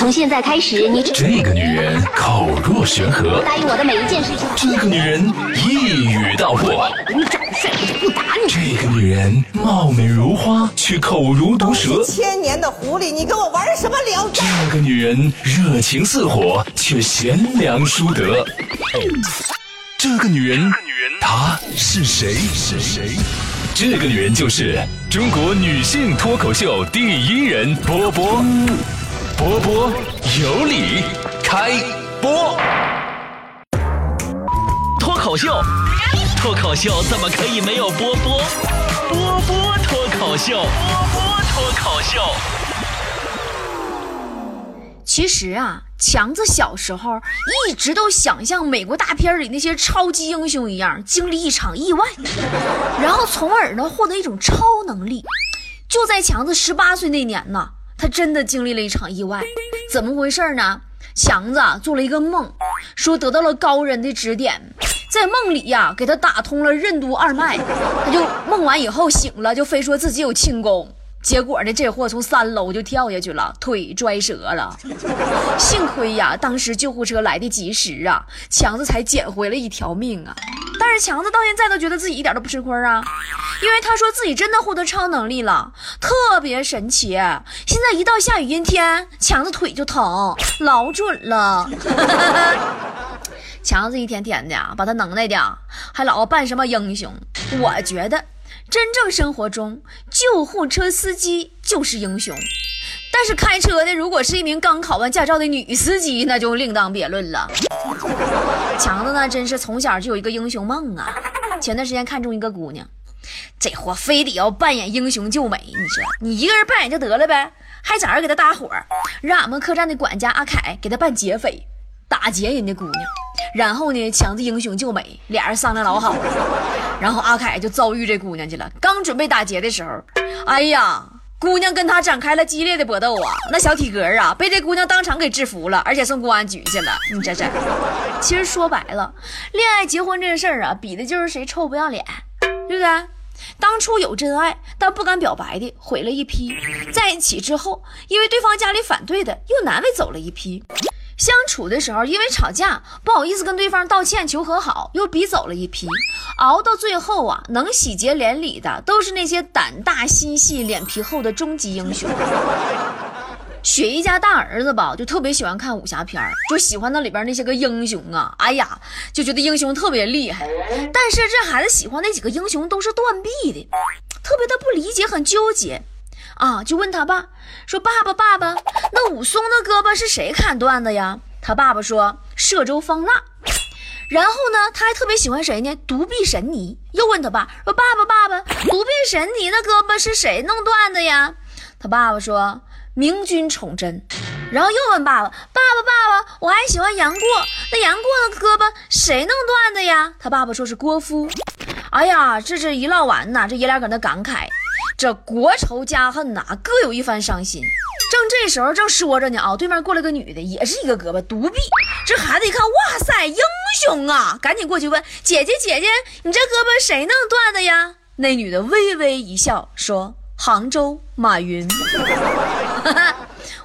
从现在开始，你这个女人口若悬河，答应我的每一件事情。这个女人一语道破，你长得帅，我就不打你。这个女人貌美如花，却口如毒蛇。千年的狐狸，你跟我玩什么聊斋？这个女人热情似火，却贤良淑德。这个女人，她是谁？是谁？这个女人就是中国女性脱口秀第一人波波。波波有理，开播。脱口秀，脱口秀怎么可以没有波波？波波脱口秀，波波脱口秀。其实啊，强子小时候一直都想像美国大片里那些超级英雄一样，经历一场意外，然后从而呢获得一种超能力。就在强子十八岁那年呢。他真的经历了一场意外，怎么回事呢？强子做了一个梦，说得到了高人的指点，在梦里呀给他打通了任督二脉，他就梦完以后醒了，就非说自己有轻功。结果呢，这货从三楼就跳下去了，腿摔折了。幸亏呀，当时救护车来的及时啊，强子才捡回了一条命啊。强子到现在都觉得自己一点都不吃亏啊，因为他说自己真的获得超能力了，特别神奇。现在一到下雨阴天，强子腿就疼，老准了。强子一天天的把他能耐的还老扮什么英雄，我觉得。真正生活中，救护车司机就是英雄，但是开车的如果是一名刚考完驾照的女司机，那就另当别论了。强子呢，真是从小就有一个英雄梦啊！前段时间看中一个姑娘，这货非得要扮演英雄救美，你说你一个人扮演就得了呗，还找人给他搭伙，让俺们客栈的管家阿凯给他扮劫匪，打劫人家姑娘。然后呢，强子英雄救美，俩人商量老好了。然后阿凯就遭遇这姑娘去了。刚准备打劫的时候，哎呀，姑娘跟他展开了激烈的搏斗啊！那小体格啊，被这姑娘当场给制服了，而且送公安局去了。你这这，其实说白了，恋爱结婚这事儿啊，比的就是谁臭不要脸，对不对？当初有真爱但不敢表白的毁了一批，在一起之后，因为对方家里反对的又难为走了一批。相处的时候，因为吵架不好意思跟对方道歉求和好，又逼走了一批。熬到最后啊，能喜结连理的都是那些胆大心细、脸皮厚的终极英雄。雪姨家大儿子吧，就特别喜欢看武侠片就喜欢那里边那些个英雄啊，哎呀，就觉得英雄特别厉害。但是这孩子喜欢那几个英雄都是断臂的，特别的不理解，很纠结。啊，就问他爸说：“爸爸，爸爸，那武松的胳膊是谁砍断的呀？”他爸爸说：“歙州方腊。”然后呢，他还特别喜欢谁呢？独臂神尼。又问他爸说：“爸爸，爸爸，独臂神尼的胳膊是谁弄断的呀？”他爸爸说：“明君崇祯。”然后又问爸爸：“爸爸，爸爸，我还喜欢杨过，那杨过的胳膊谁弄断的呀？”他爸爸说是郭芙。哎呀，这这一唠完呐，这爷俩搁那感慨。这国仇家恨呐，各有一番伤心。正这时候正说着呢啊，对面过来个女的，也是一个胳膊独臂。这孩子一看，哇塞，英雄啊！赶紧过去问姐姐，姐姐，你这胳膊谁弄断的呀？那女的微微一笑，说：“杭州马云。”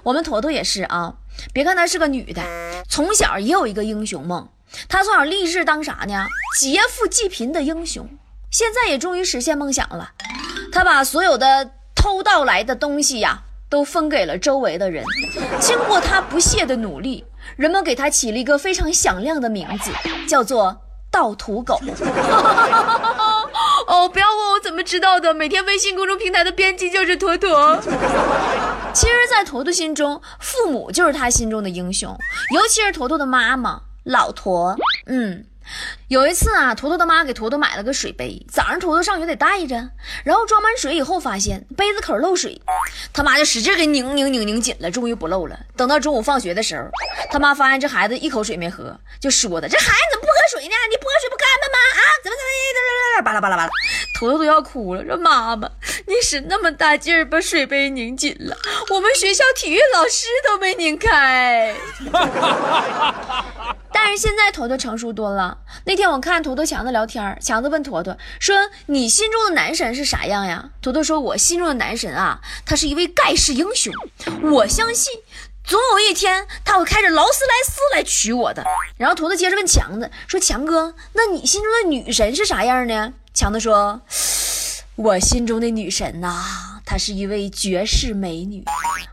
我们坨坨也是啊，别看她是个女的，从小也有一个英雄梦。她从小立志当啥呢？劫富济贫的英雄。现在也终于实现梦想了。他把所有的偷盗来的东西呀，都分给了周围的人。经过他不懈的努力，人们给他起了一个非常响亮的名字，叫做“盗土狗”。哦，不要问我怎么知道的，每天微信公众平台的编辑就是坨坨。其实，在坨坨心中，父母就是他心中的英雄，尤其是坨坨的妈妈老坨。嗯。有一次啊，坨坨的妈给坨坨买了个水杯，早上坨坨上学得带着，然后装满水以后发现杯子口漏水，他妈就使劲给拧拧拧拧紧了，终于不漏了。等到中午放学的时候，他妈发现这孩子一口水没喝，就说他这孩子怎么不喝水呢？你不喝水不干巴吗？啊，怎么怎么巴拉巴拉巴拉，坨坨都要哭了，说妈妈，你使那么大劲儿把水杯拧紧了，我们学校体育老师都没拧开。但是现在坨坨成熟多了。那天我看坨坨强子聊天，强子问坨坨说：“你心中的男神是啥样呀？”坨坨说：“我心中的男神啊，他是一位盖世英雄。我相信总有一天他会开着劳斯莱斯来娶我的。然后图子接着问强子说：“强哥，那你心中的女神是啥样呢？”强子说：“我心中的女神呐、她是一位绝世美女。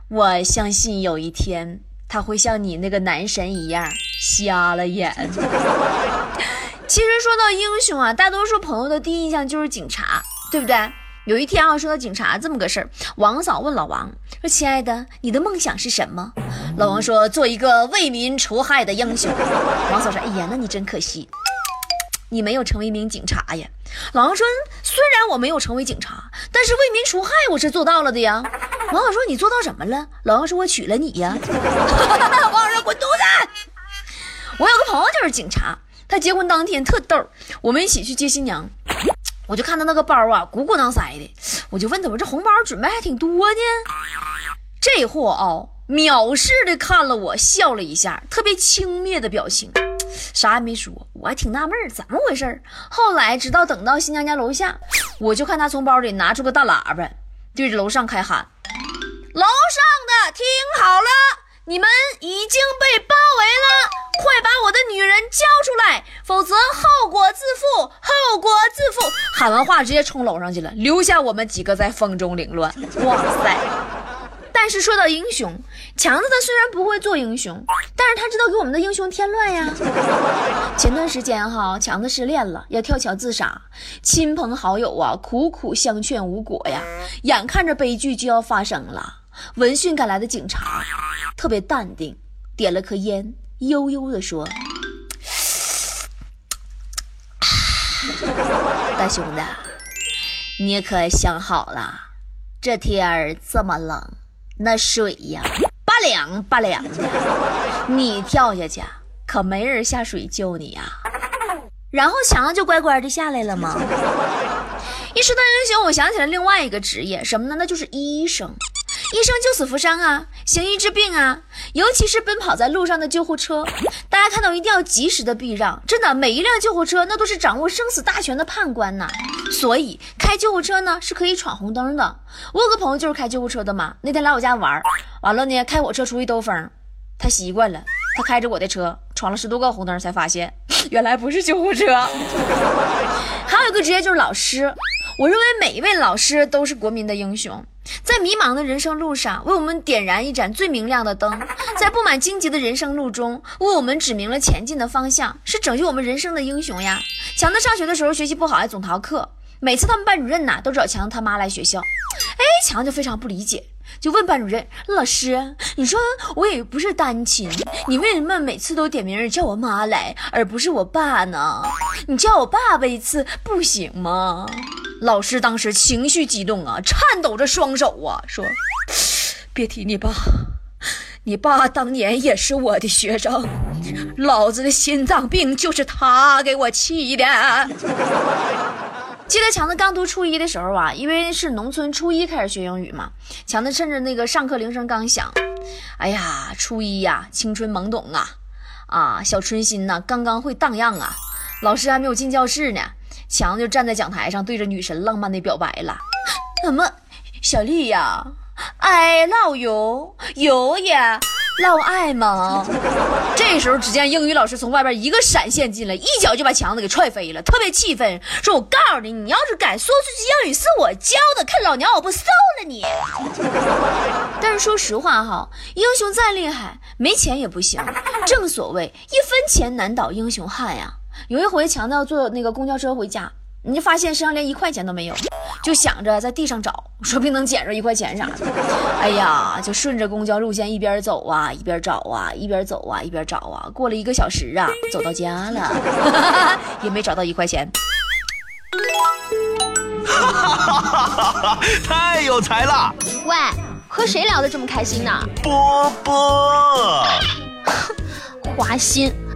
我相信有一天他会像你那个男神一样瞎了眼。”其实说到英雄啊，大多数朋友的第一印象就是警察，对不对？有一天啊，说到警察这么个事儿，王嫂问老王说：“亲爱的，你的梦想是什么？”老王说：“做一个为民除害的英雄。”王嫂说：“哎呀，那你真可惜，你没有成为一名警察呀。”老王说：“虽然我没有成为警察，但是为民除害我是做到了的呀。”王嫂说：“你做到什么了？”老王说：“我娶了你呀。”王嫂说：“滚犊子！”我有个朋友就是警察，他结婚当天特逗，我们一起去接新娘。我就看他那个包啊，鼓鼓囊塞的，我就问他，我这红包准备还挺多呢。这货啊、藐视的看了我，笑了一下，特别轻蔑的表情，啥也没说。我还挺纳闷，怎么回事？后来直到等到新娘家楼下，我就看他从包里拿出个大喇叭，对着楼上开喊：“楼上的听好了，你们已经被包围了，快把我的女人交出来，否则后果自负，后果自负！”喊完话，直接冲楼上去了，留下我们几个在风中凌乱。哇塞！但是说到英雄，强子他虽然不会做英雄，但是他知道给我们的英雄添乱呀。前段时间哈，强子失恋了，要跳桥自杀，亲朋好友啊苦苦相劝无果呀，眼看着悲剧就要发生了。闻讯赶来的警察特别淡定，点了颗烟，悠悠地说：“ 大兄弟，你可想好了，这天儿这么冷，那水呀拔凉拔凉的，你跳下去可没人下水救你呀。”然后强子就乖乖的下来了吗？一说到英雄，我想起了另外一个职业，什么呢？那就是医生。医生救死扶伤啊，行医治病啊，尤其是奔跑在路上的救护车，大家看到一定要及时的避让。真的，每一辆救护车那都是掌握生死大权的判官呐。所以开救护车呢是可以闯红灯的。我有个朋友就是开救护车的嘛，那天来我家玩，完了呢开我车出去兜风，他习惯了，他开着我的车闯了十多个红灯，才发现原来不是救护车。还有一个职业就是老师，我认为每一位老师都是国民的英雄。在迷茫的人生路上，为我们点燃一盏最明亮的灯；在布满荆棘的人生路中，为我们指明了前进的方向，是拯救我们人生的英雄呀。强子上学的时候学习不好，还总逃课，每次他们班主任呐都找强子他妈来学校，哎，强子非常不理解，就问班主任：“老师，你说我也不是单亲，你为什么每次都点名叫我妈来，而不是我爸呢？你叫我爸爸一次不行吗？”老师当时情绪激动啊，颤抖着双手啊，说：“别提你爸，你爸当年也是我的学生，老子的心脏病就是他给我气的。”记得强子刚读初一的时候啊，因为是农村初一开始学英语嘛，强子趁着那个上课铃声刚响，哎呀，初一呀，青春懵懂啊，啊，小春心呐、刚刚会荡漾啊，老师还没有进教室呢。强子就站在讲台上，对着女神浪漫的表白了。怎么，小丽呀，I love you，有也 love 爱吗？这时候，只见英语老师从外边一个闪现进来，一脚就把强子给踹飞了，特别气愤，说：“我告诉你，你要是敢说出去英语是我教的，看老娘我不收了你！”但是说实话哈，英雄再厉害，没钱也不行。正所谓一分钱难倒英雄汉呀。有一回，强子要坐那个公交车回家，你就发现身上连一块钱都没有，就想着在地上找，说不定能捡着一块钱啥的。哎呀，就顺着公交路线一边走啊，一边找啊，一边走啊，一边找啊。过了一个小时啊，走到家了，也没找到一块钱。哈哈哈哈哈！太有才了，喂，和谁聊得这么开心呢？波波。花心，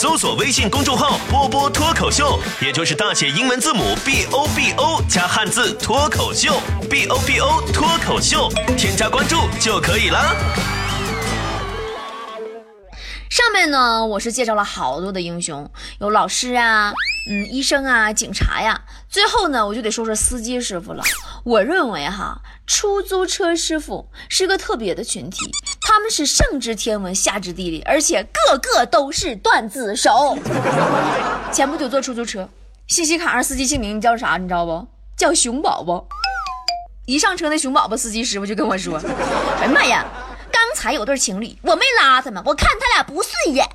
搜索微信公众号“波波脱口秀”，也就是大写英文字母 B O B O 加汉字脱口秀，B O B O 脱口秀，添加关注就可以了。上面呢，我是介绍了好多的英雄，有老师啊，嗯，医生啊，警察呀。最后呢，我就得说说司机师傅了。我认为哈，出租车师傅是个特别的群体，他们是上知天文，下知地理，而且个个都是段子手。前不久坐出租车，信息卡上司机姓名叫啥？你知道不？叫熊宝宝。一上车，那熊宝宝司机师傅就跟我说：“ 哎呀妈呀！”刚才有对情侣，我没拉他们，我看他俩不顺眼。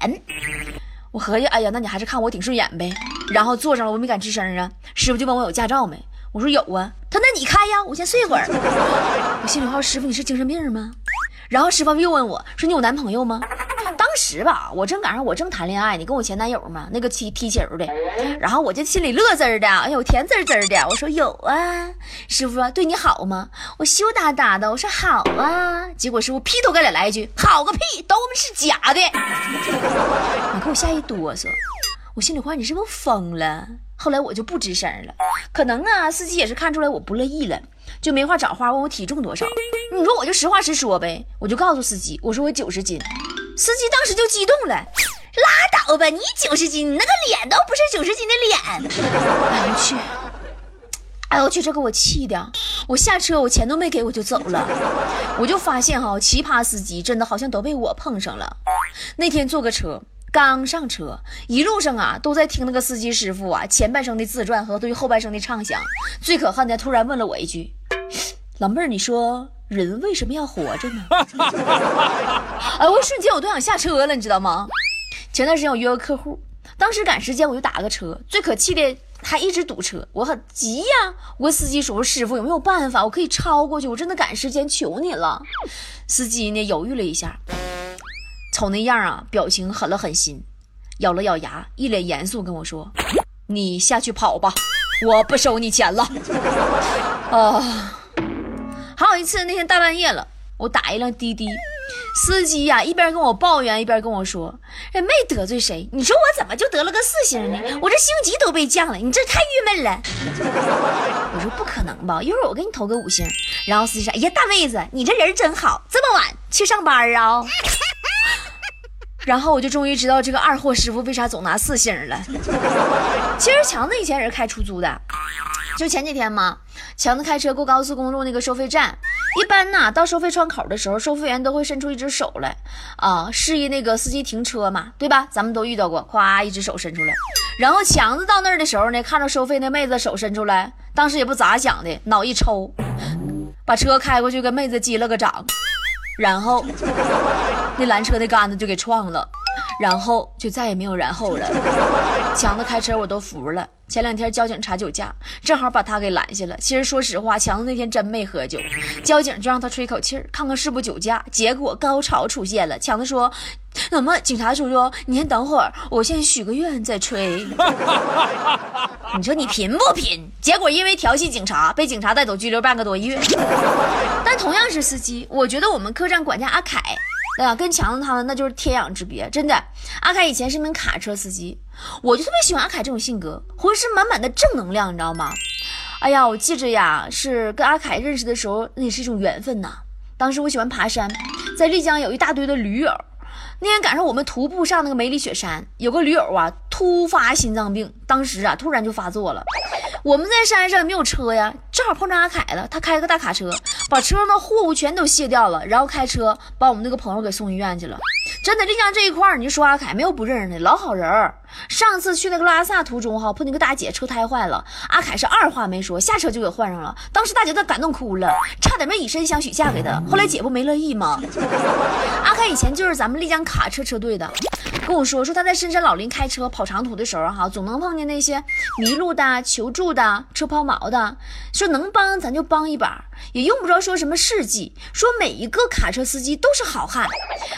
我合计，哎呀，那你还是看我挺顺眼呗。然后坐上了，我没敢吱声啊。师傅就问我有驾照没，我说有啊。他那你开呀，我先睡会儿。我心里话，师傅你是精神病吗？然后师傅又问我说你有男朋友吗？当时吧，我正赶上我正谈恋爱，你跟我前男友嘛，那个踢踢球的，然后我就心里乐滋的，哎呦甜滋滋的，我说有啊，师傅对你好吗？我羞答答的，我说好啊，结果师傅劈头盖脸来一句好个屁，都是假的，你给我吓一哆嗦，我心里话你是不是疯了？后来我就不吱声了，可能啊，司机也是看出来我不乐意了，就没话找话问我体重多少，你说我就实话实说呗，我就告诉司机，我说我九十斤。司机当时就激动了，拉倒吧，你九十斤，你那个脸都不是九十斤的脸。哎呦我去，哎呦我去，这给我气的，我下车我钱都没给我就走了。我就发现哈，奇葩司机真的好像都被我碰上了。那天坐个车，刚上车，一路上啊都在听那个司机师傅啊前半生的自传和对于后半生的畅想。最可恨的，突然问了我一句：“ 老妹儿，你说？”人为什么要活着呢？哎，我瞬间我都想下车了，你知道吗？前段时间我约个客户，当时赶时间我就打个车，最可气的还一直堵车，我很急呀。我跟司机说：“师傅有没有办法，我可以超过去？我真的赶时间，求你了。”司机呢犹豫了一下，瞅那样啊，表情狠了狠心，咬了咬牙，一脸严肃跟我说：“你下去跑吧，我不收你钱了。”啊。还有一次，那天大半夜了，我打一辆滴滴，司机呀一边跟我抱怨，一边跟我说：“哎，没得罪谁，你说我怎么就得了个四星呢？我这星级都被降了，你这太郁闷了。”我说：“不可能吧，一会儿我给你投个五星。”然后司机说：“哎呀，大妹子，你这人真好，这么晚去上班啊？”然后我就终于知道这个二货师傅为啥总拿四星了。其实强子以前也是开出租的。就前几天嘛，强子开车过高速公路那个收费站，一般呐，到收费窗口的时候，收费员都会伸出一只手来，啊，示意那个司机停车嘛，对吧？咱们都遇到过，咵，一只手伸出来。然后强子到那儿的时候呢，看到收费那妹子手伸出来，当时也不咋想的，脑一抽，把车开过去跟妹子击了个掌，然后那拦车的杆子就给撞了，然后就再也没有然后了。强子开车我都服了。前两天交警查酒驾，正好把他给拦下了。其实说实话，强子那天真没喝酒，交警就让他吹口气儿，看看是不是酒驾。结果高潮出现了，强子说：“怎么？警察叔叔，你先等会儿，我先许个愿再吹。”你说你贫不贫？结果因为调戏警察，被警察带走拘留半个多月。但同样是司机，我觉得我们客栈管家阿凯。啊，跟强子他们那就是天壤之别，真的。阿凯以前是名卡车司机，我就特别喜欢阿凯这种性格，浑身满满的正能量，你知道吗？哎呀，我记着呀，是跟阿凯认识的时候，那也是一种缘分呐。当时我喜欢爬山，在丽江有一大堆的驴友。那天赶上我们徒步上那个梅里雪山，有个驴友啊突发心脏病，当时啊突然就发作了。我们在山上也没有车呀，正好碰上阿凯了，他开个大卡车，把车上的货物全都卸掉了，然后开车把我们那个朋友给送医院去了。真的，丽江这一块儿，你就说阿凯没有不认识的，老好人。上次去那个拉萨途中哈，碰见个大姐车胎坏了，阿凯是二话没说，下车就给换上了。当时大姐都感动哭了，差点没以身相许嫁给他。后来姐不没乐意吗？阿凯以前就是咱们丽江卡车车队的，跟我说说他在深山老林开车跑长途的时候哈，总能碰见那些迷路的、求助的、车抛锚的，说能帮咱就帮一把，也用不着说什么事迹，说每一个卡车司机都是好汉，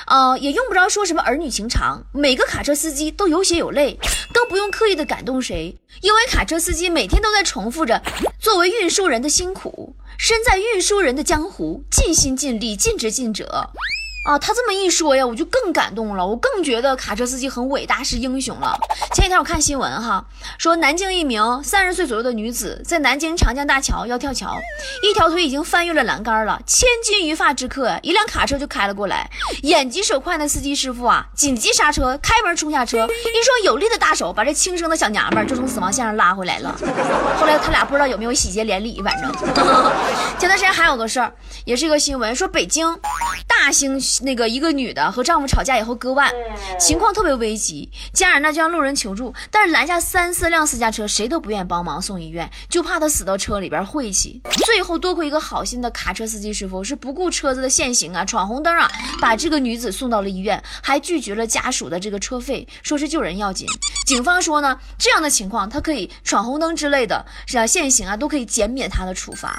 呃，也用不。着说什么儿女情长，每个卡车司机都有血有泪，更不用刻意的感动谁，因为卡车司机每天都在重复着作为运输人的辛苦。身在运输人的江湖，尽心尽力，尽职尽责。啊，他这么一说呀，我就更感动了，我更觉得卡车司机很伟大，是英雄了。前几天我看新闻哈，说南京一名三十岁左右的女子在南京长江大桥要跳桥，一条腿已经翻越了栏杆了，千钧一发之刻，一辆卡车就开了过来，眼疾手快的司机师傅啊，紧急刹车，开门冲下车，一双有力的大手把这轻生的小娘们就从死亡线上拉回来了。后来他俩不知道有没有喜结连理，反正 前段时间还有个事儿，也是一个新闻，说北京大兴。那个一个女的和丈夫吵架以后割腕，情况特别危急，家人呢就向路人求助，但是拦下三四辆私家车，谁都不愿意帮忙送医院，就怕她死到车里边晦气。最后多亏一个好心的卡车司机师傅，是不顾车子的限行啊，闯红灯啊，把这个女子送到了医院，还拒绝了家属的这个车费，说是救人要紧。警方说呢，这样的情况他可以闯红灯之类的，是啊，限行啊，都可以减免他的处罚。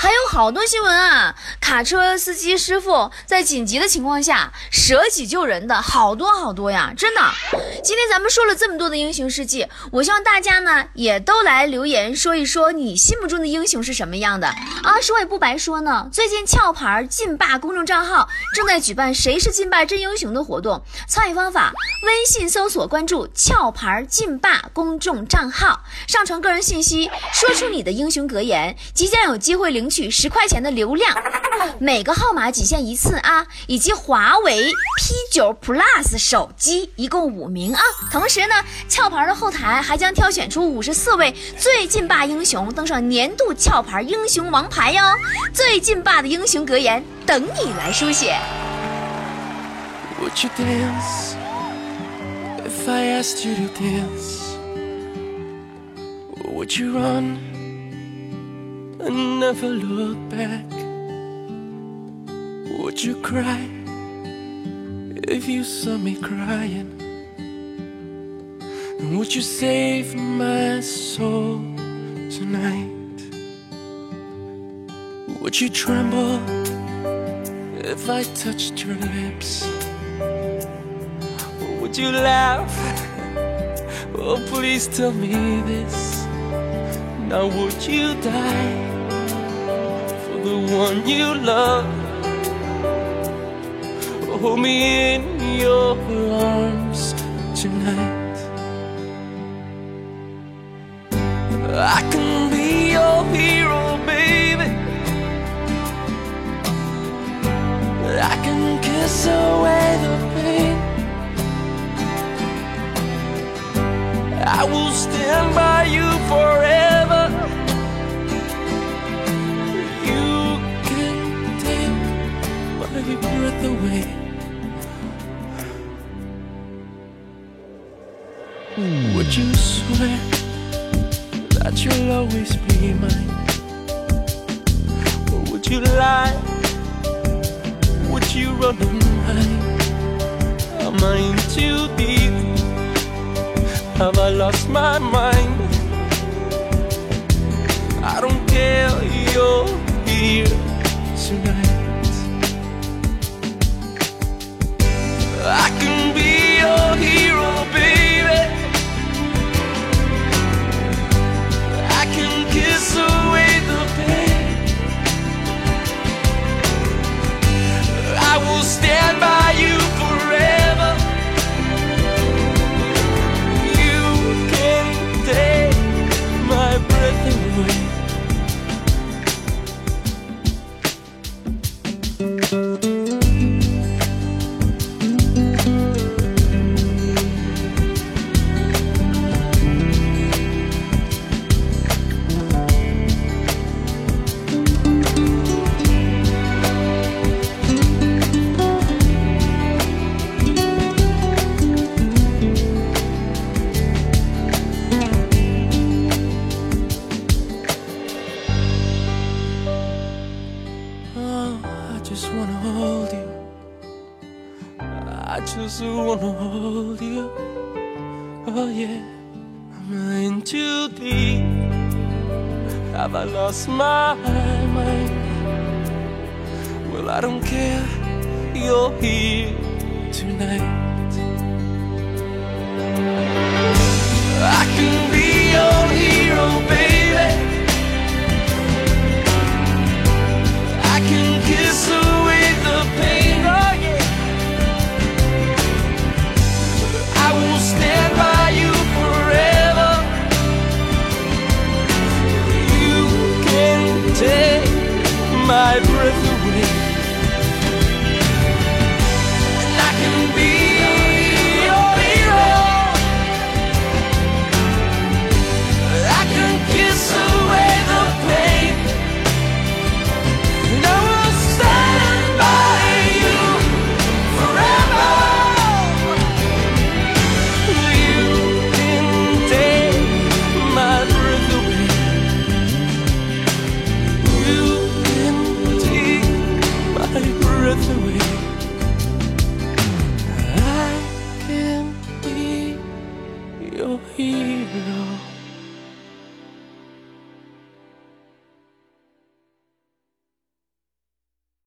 还有好多新闻啊！卡车司机师傅在紧急的情况下舍己救人的好多好多呀，真的。今天咱们说了这么多的英雄事迹，我希望大家呢也都来留言说一说你心目中的英雄是什么样的啊？说也不白说呢，最近壳牌劲霸公众账号正在举办“谁是劲霸真英雄”的活动，参与方法：微信搜索关注“壳牌劲霸”公众账号，上传个人信息，说出你的英雄格言，即将有机会领。取十块钱的流量，每个号码仅限一次啊！以及华为 P9 Plus 手机，一共五名啊！同时呢，壳牌的后台还将挑选出五十四位最劲霸英雄，登上年度壳牌英雄王牌哟！最劲霸的英雄格言等你来书写。And never look back? Would you cry if you saw me crying? And would you save my soul tonight? Would you tremble if I touched your lips? Or would you laugh? Oh, please tell me this. Now, would you die? One you love. Hold me in your arms tonight. I can be your hero, baby. I can kiss away the pain. I will stand by you forever. Breath away. Would you swear that you'll always be mine? Or would you lie? Would you run and hide? Am I in too deep? Have I lost my mind? Well, I don't care. You're here tonight. I can